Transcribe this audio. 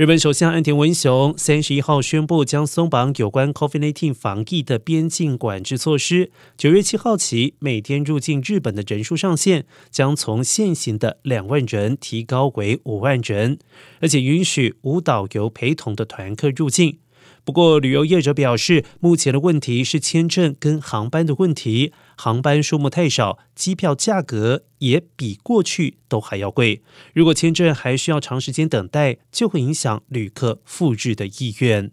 日本首相岸田文雄三十一号宣布，将松绑有关 COVID-19 防疫的边境管制措施。九月七号起，每天入境日本的人数上限将从现行的两万人提高为五万人，而且允许无导游陪同的团客入境。不过，旅游业者表示，目前的问题是签证跟航班的问题，航班数目太少，机票价格也比过去都还要贵。如果签证还需要长时间等待，就会影响旅客赴日的意愿。